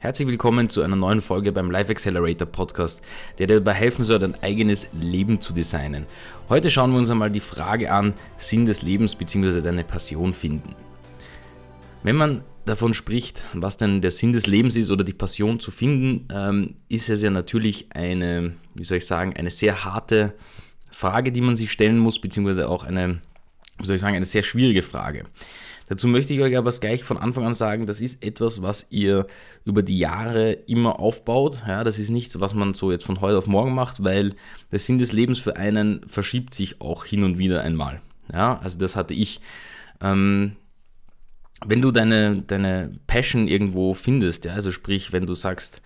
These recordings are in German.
Herzlich willkommen zu einer neuen Folge beim Life Accelerator Podcast, der dir dabei helfen soll, dein eigenes Leben zu designen. Heute schauen wir uns einmal die Frage an, Sinn des Lebens bzw. deine Passion finden. Wenn man davon spricht, was denn der Sinn des Lebens ist oder die Passion zu finden, ähm, ist es ja natürlich eine, wie soll ich sagen, eine sehr harte Frage, die man sich stellen muss, beziehungsweise auch eine, wie soll ich sagen, eine sehr schwierige Frage. Dazu möchte ich euch aber gleich von Anfang an sagen, das ist etwas, was ihr über die Jahre immer aufbaut. Ja, das ist nichts, was man so jetzt von heute auf morgen macht, weil der Sinn des Lebens für einen verschiebt sich auch hin und wieder einmal. Ja, also das hatte ich. Ähm, wenn du deine, deine Passion irgendwo findest, ja, also sprich, wenn du sagst,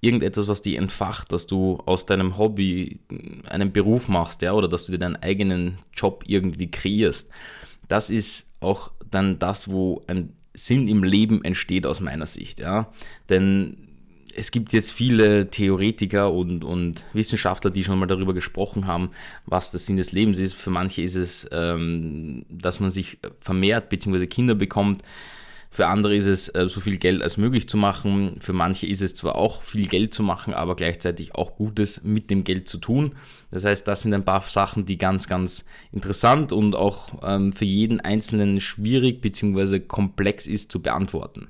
irgendetwas, was dich entfacht, dass du aus deinem Hobby einen Beruf machst, ja, oder dass du dir deinen eigenen Job irgendwie kreierst, das ist auch dann das, wo ein Sinn im Leben entsteht aus meiner Sicht. Ja? Denn es gibt jetzt viele Theoretiker und, und Wissenschaftler, die schon mal darüber gesprochen haben, was der Sinn des Lebens ist. Für manche ist es, ähm, dass man sich vermehrt bzw. Kinder bekommt. Für andere ist es, äh, so viel Geld als möglich zu machen. Für manche ist es zwar auch viel Geld zu machen, aber gleichzeitig auch Gutes mit dem Geld zu tun. Das heißt, das sind ein paar Sachen, die ganz, ganz interessant und auch ähm, für jeden Einzelnen schwierig bzw. komplex ist zu beantworten.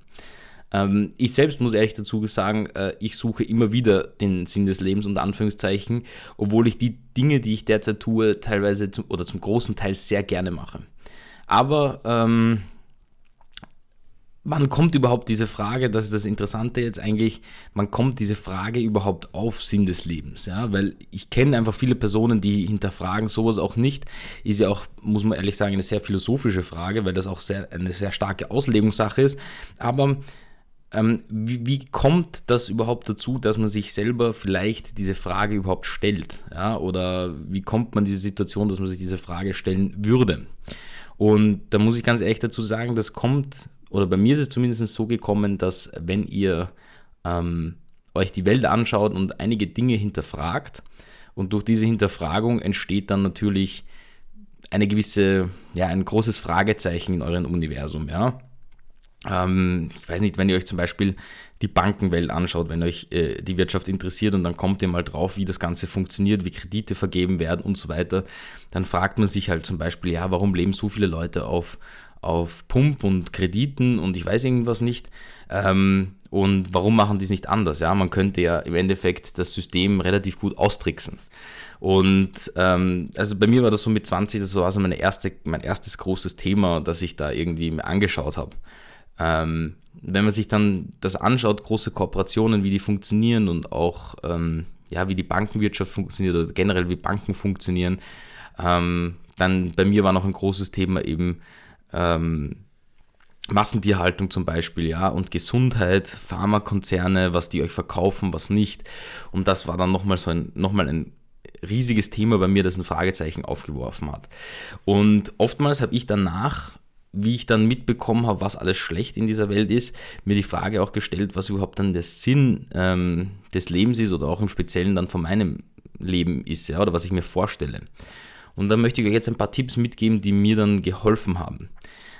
Ähm, ich selbst muss ehrlich dazu sagen, äh, ich suche immer wieder den Sinn des Lebens unter Anführungszeichen, obwohl ich die Dinge, die ich derzeit tue, teilweise zum, oder zum großen Teil sehr gerne mache. Aber ähm, wann kommt überhaupt diese Frage, das ist das Interessante jetzt eigentlich, man kommt diese Frage überhaupt auf Sinn des Lebens, ja, weil ich kenne einfach viele Personen, die hinterfragen sowas auch nicht, ist ja auch, muss man ehrlich sagen, eine sehr philosophische Frage, weil das auch sehr, eine sehr starke Auslegungssache ist, aber ähm, wie, wie, kommt das überhaupt dazu, dass man sich selber vielleicht diese Frage überhaupt stellt, ja, oder wie kommt man diese Situation, dass man sich diese Frage stellen würde? Und da muss ich ganz ehrlich dazu sagen, das kommt oder bei mir ist es zumindest so gekommen, dass wenn ihr ähm, euch die Welt anschaut und einige Dinge hinterfragt und durch diese Hinterfragung entsteht dann natürlich eine gewisse, ja, ein großes Fragezeichen in eurem Universum, ja. Ähm, ich weiß nicht, wenn ihr euch zum Beispiel die Bankenwelt anschaut, wenn euch äh, die Wirtschaft interessiert und dann kommt ihr mal drauf, wie das Ganze funktioniert, wie Kredite vergeben werden und so weiter, dann fragt man sich halt zum Beispiel, ja, warum leben so viele Leute auf, auf Pump und Krediten und ich weiß irgendwas nicht. Ähm, und warum machen die es nicht anders? Ja, man könnte ja im Endeffekt das System relativ gut austricksen. Und ähm, also bei mir war das so mit 20, das war also meine erste, mein erstes großes Thema, das ich da irgendwie mir angeschaut habe. Ähm, wenn man sich dann das anschaut, große Kooperationen, wie die funktionieren und auch ähm, ja, wie die Bankenwirtschaft funktioniert oder generell wie Banken funktionieren, ähm, dann bei mir war noch ein großes Thema eben ähm, Massentierhaltung zum Beispiel, ja, und Gesundheit, Pharmakonzerne, was die euch verkaufen, was nicht. Und das war dann nochmal so ein, nochmal ein riesiges Thema bei mir, das ein Fragezeichen aufgeworfen hat. Und oftmals habe ich danach, wie ich dann mitbekommen habe, was alles schlecht in dieser Welt ist, mir die Frage auch gestellt, was überhaupt dann der Sinn ähm, des Lebens ist oder auch im Speziellen dann von meinem Leben ist, ja, oder was ich mir vorstelle. Und da möchte ich euch jetzt ein paar Tipps mitgeben, die mir dann geholfen haben.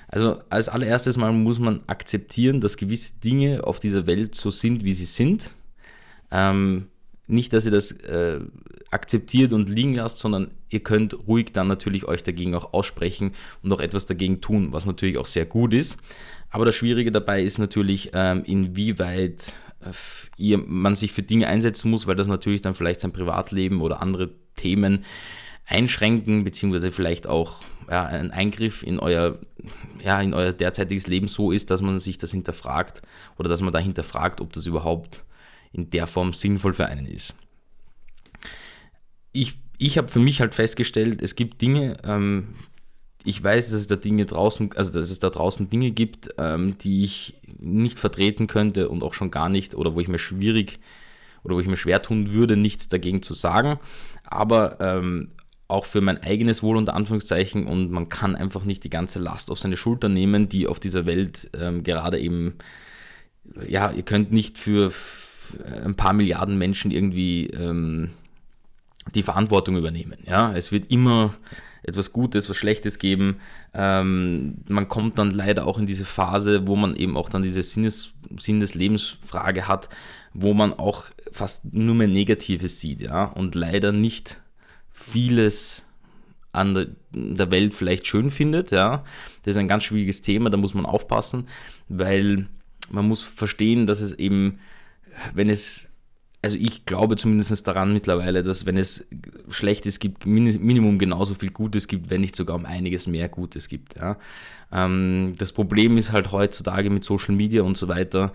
Also als allererstes mal muss man akzeptieren, dass gewisse Dinge auf dieser Welt so sind, wie sie sind. Ähm, nicht, dass ihr das äh, akzeptiert und liegen lasst, sondern ihr könnt ruhig dann natürlich euch dagegen auch aussprechen und auch etwas dagegen tun, was natürlich auch sehr gut ist. Aber das Schwierige dabei ist natürlich, ähm, inwieweit äh, ihr, man sich für Dinge einsetzen muss, weil das natürlich dann vielleicht sein Privatleben oder andere Themen einschränken, beziehungsweise vielleicht auch ja, ein Eingriff in euer, ja, in euer derzeitiges Leben so ist, dass man sich das hinterfragt oder dass man da hinterfragt, ob das überhaupt in der Form sinnvoll für einen ist. Ich, ich habe für mich halt festgestellt, es gibt Dinge, ähm, ich weiß, dass es da Dinge draußen, also dass es da draußen Dinge gibt, ähm, die ich nicht vertreten könnte und auch schon gar nicht, oder wo ich mir schwierig oder wo ich mir schwer tun würde, nichts dagegen zu sagen. Aber ähm, auch für mein eigenes Wohl unter Anführungszeichen und man kann einfach nicht die ganze Last auf seine Schulter nehmen, die auf dieser Welt ähm, gerade eben, ja, ihr könnt nicht für ein paar Milliarden Menschen irgendwie ähm, die Verantwortung übernehmen. Ja, es wird immer etwas Gutes, was Schlechtes geben. Ähm, man kommt dann leider auch in diese Phase, wo man eben auch dann diese Sinnes, Sinn des Lebensfrage hat, wo man auch fast nur mehr Negatives sieht, ja, und leider nicht vieles an der Welt vielleicht schön findet, ja. Das ist ein ganz schwieriges Thema, da muss man aufpassen, weil man muss verstehen, dass es eben, wenn es also ich glaube zumindest daran mittlerweile, dass wenn es Schlechtes gibt, Minimum genauso viel Gutes gibt, wenn nicht sogar um einiges mehr Gutes gibt. Ja. Ähm, das Problem ist halt heutzutage mit Social Media und so weiter,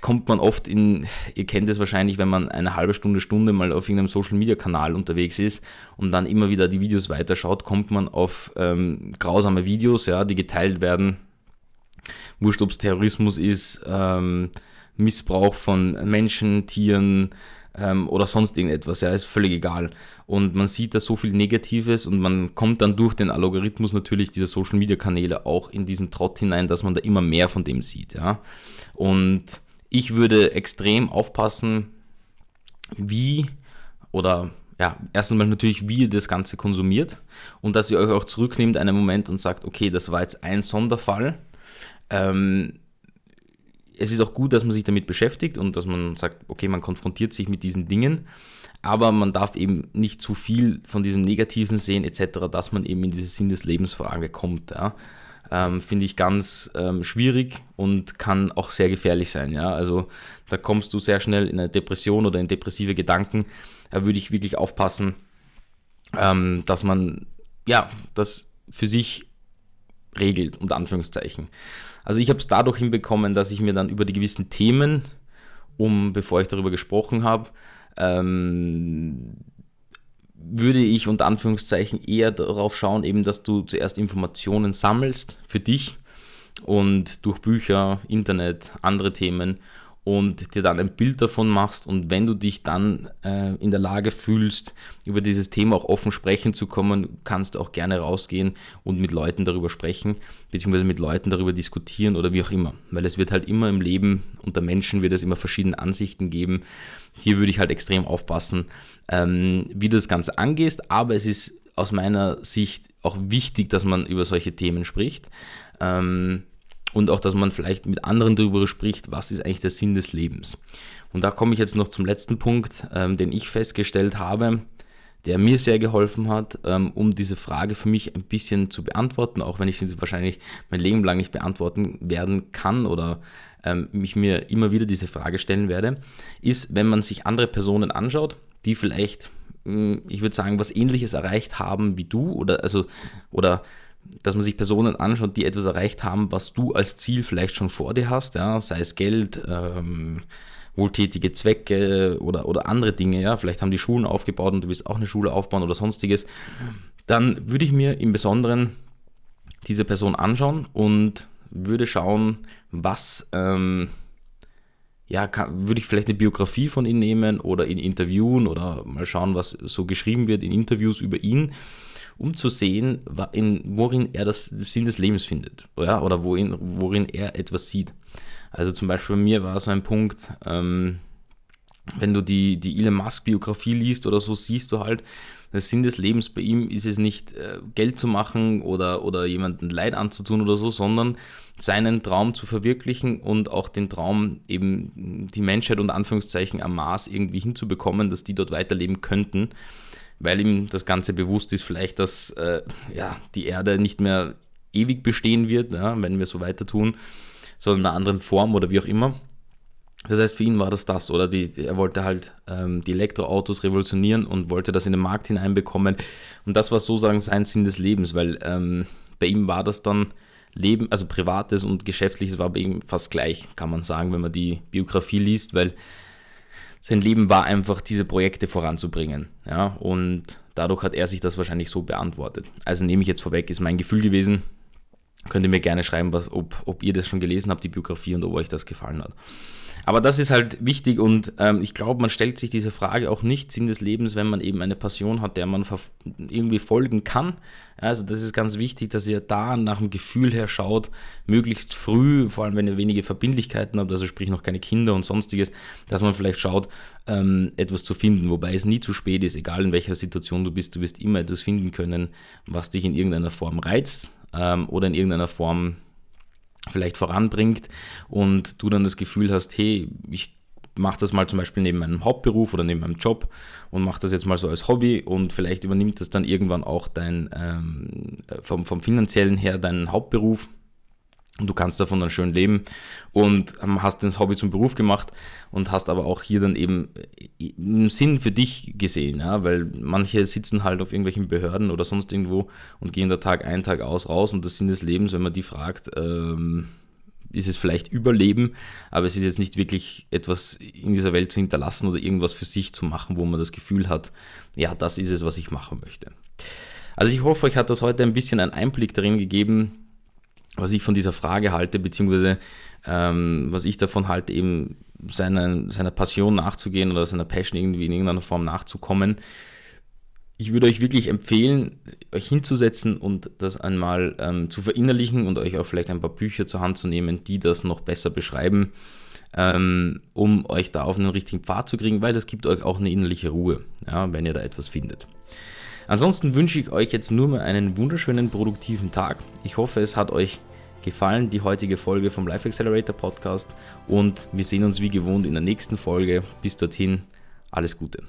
kommt man oft in, ihr kennt es wahrscheinlich, wenn man eine halbe Stunde, Stunde mal auf irgendeinem Social Media Kanal unterwegs ist und dann immer wieder die Videos weiterschaut, kommt man auf ähm, grausame Videos, ja, die geteilt werden. Wurscht, ob es Terrorismus ist, ähm, Missbrauch von Menschen, Tieren ähm, oder sonst irgendetwas. Ja, ist völlig egal. Und man sieht da so viel Negatives und man kommt dann durch den Algorithmus natürlich dieser Social Media Kanäle auch in diesen Trott hinein, dass man da immer mehr von dem sieht. Ja. Und ich würde extrem aufpassen, wie oder ja, erst einmal natürlich, wie ihr das Ganze konsumiert und dass ihr euch auch zurücknehmt einen Moment und sagt, okay, das war jetzt ein Sonderfall. Ähm, es ist auch gut, dass man sich damit beschäftigt und dass man sagt, okay, man konfrontiert sich mit diesen Dingen, aber man darf eben nicht zu viel von diesem Negativen sehen etc., dass man eben in diese Sinn des Lebensfrage kommt. Ja. Ähm, Finde ich ganz ähm, schwierig und kann auch sehr gefährlich sein. Ja. Also da kommst du sehr schnell in eine Depression oder in depressive Gedanken. Da würde ich wirklich aufpassen, ähm, dass man ja das für sich regelt, unter Anführungszeichen. Also ich habe es dadurch hinbekommen, dass ich mir dann über die gewissen Themen, um bevor ich darüber gesprochen habe, ähm, würde ich unter Anführungszeichen eher darauf schauen, eben, dass du zuerst Informationen sammelst für dich und durch Bücher, Internet, andere Themen und dir dann ein Bild davon machst und wenn du dich dann äh, in der Lage fühlst, über dieses Thema auch offen sprechen zu kommen, kannst du auch gerne rausgehen und mit Leuten darüber sprechen, beziehungsweise mit Leuten darüber diskutieren oder wie auch immer. Weil es wird halt immer im Leben unter Menschen wird es immer verschiedene Ansichten geben. Hier würde ich halt extrem aufpassen, ähm, wie du das Ganze angehst, aber es ist aus meiner Sicht auch wichtig, dass man über solche Themen spricht. Ähm, und auch, dass man vielleicht mit anderen darüber spricht, was ist eigentlich der Sinn des Lebens. Und da komme ich jetzt noch zum letzten Punkt, ähm, den ich festgestellt habe, der mir sehr geholfen hat, ähm, um diese Frage für mich ein bisschen zu beantworten, auch wenn ich sie wahrscheinlich mein Leben lang nicht beantworten werden kann oder ähm, mich mir immer wieder diese Frage stellen werde, ist, wenn man sich andere Personen anschaut, die vielleicht, hm, ich würde sagen, was ähnliches erreicht haben wie du oder also oder dass man sich Personen anschaut, die etwas erreicht haben, was du als Ziel vielleicht schon vor dir hast, ja, sei es Geld, ähm, wohltätige Zwecke oder, oder andere Dinge, ja, vielleicht haben die Schulen aufgebaut und du willst auch eine Schule aufbauen oder sonstiges, dann würde ich mir im Besonderen diese Person anschauen und würde schauen, was, ähm, ja, kann, würde ich vielleicht eine Biografie von ihm nehmen oder ihn interviewen oder mal schauen, was so geschrieben wird in Interviews über ihn um zu sehen, in, worin er das Sinn des Lebens findet ja, oder worin, worin er etwas sieht. Also zum Beispiel bei mir war so ein Punkt, ähm, wenn du die, die Elon Musk-Biografie liest oder so, siehst du halt, der Sinn des Lebens bei ihm ist es nicht, äh, Geld zu machen oder, oder jemanden Leid anzutun oder so, sondern seinen Traum zu verwirklichen und auch den Traum, eben die Menschheit unter Anführungszeichen am Mars irgendwie hinzubekommen, dass die dort weiterleben könnten weil ihm das Ganze bewusst ist, vielleicht, dass äh, ja, die Erde nicht mehr ewig bestehen wird, ja, wenn wir so weiter tun, sondern in einer anderen Form oder wie auch immer. Das heißt, für ihn war das das, oder die, er wollte halt ähm, die Elektroautos revolutionieren und wollte das in den Markt hineinbekommen. Und das war sozusagen sein Sinn des Lebens, weil ähm, bei ihm war das dann Leben, also privates und geschäftliches war bei ihm fast gleich, kann man sagen, wenn man die Biografie liest, weil sein Leben war einfach, diese Projekte voranzubringen. Ja, und dadurch hat er sich das wahrscheinlich so beantwortet. Also nehme ich jetzt vorweg, ist mein Gefühl gewesen. Könnt ihr mir gerne schreiben, was, ob, ob ihr das schon gelesen habt, die Biografie, und ob euch das gefallen hat. Aber das ist halt wichtig und ähm, ich glaube, man stellt sich diese Frage auch nicht Sinn des Lebens, wenn man eben eine Passion hat, der man irgendwie folgen kann. Also das ist ganz wichtig, dass ihr da nach dem Gefühl her schaut, möglichst früh, vor allem wenn ihr wenige Verbindlichkeiten habt, also sprich noch keine Kinder und sonstiges, dass man vielleicht schaut, ähm, etwas zu finden, wobei es nie zu spät ist, egal in welcher Situation du bist, du wirst immer etwas finden können, was dich in irgendeiner Form reizt ähm, oder in irgendeiner Form vielleicht voranbringt und du dann das Gefühl hast, hey, ich mache das mal zum Beispiel neben meinem Hauptberuf oder neben meinem Job und mache das jetzt mal so als Hobby und vielleicht übernimmt das dann irgendwann auch dein ähm, vom, vom finanziellen her deinen Hauptberuf und du kannst davon dann schön leben und ähm, hast das Hobby zum Beruf gemacht und hast aber auch hier dann eben äh, einen Sinn für dich gesehen, ja, weil manche sitzen halt auf irgendwelchen Behörden oder sonst irgendwo und gehen da Tag ein, Tag aus raus und das Sinn des Lebens, wenn man die fragt, ähm, ist es vielleicht Überleben, aber es ist jetzt nicht wirklich etwas in dieser Welt zu hinterlassen oder irgendwas für sich zu machen, wo man das Gefühl hat, ja, das ist es, was ich machen möchte. Also ich hoffe, euch hat das heute ein bisschen einen Einblick darin gegeben, was ich von dieser Frage halte, beziehungsweise ähm, was ich davon halte, eben seiner, seiner Passion nachzugehen oder seiner Passion irgendwie in irgendeiner Form nachzukommen. Ich würde euch wirklich empfehlen, euch hinzusetzen und das einmal ähm, zu verinnerlichen und euch auch vielleicht ein paar Bücher zur Hand zu nehmen, die das noch besser beschreiben, ähm, um euch da auf einen richtigen Pfad zu kriegen, weil das gibt euch auch eine innerliche Ruhe, ja, wenn ihr da etwas findet. Ansonsten wünsche ich euch jetzt nur mal einen wunderschönen, produktiven Tag. Ich hoffe, es hat euch gefallen, die heutige Folge vom Life Accelerator Podcast. Und wir sehen uns wie gewohnt in der nächsten Folge. Bis dorthin, alles Gute.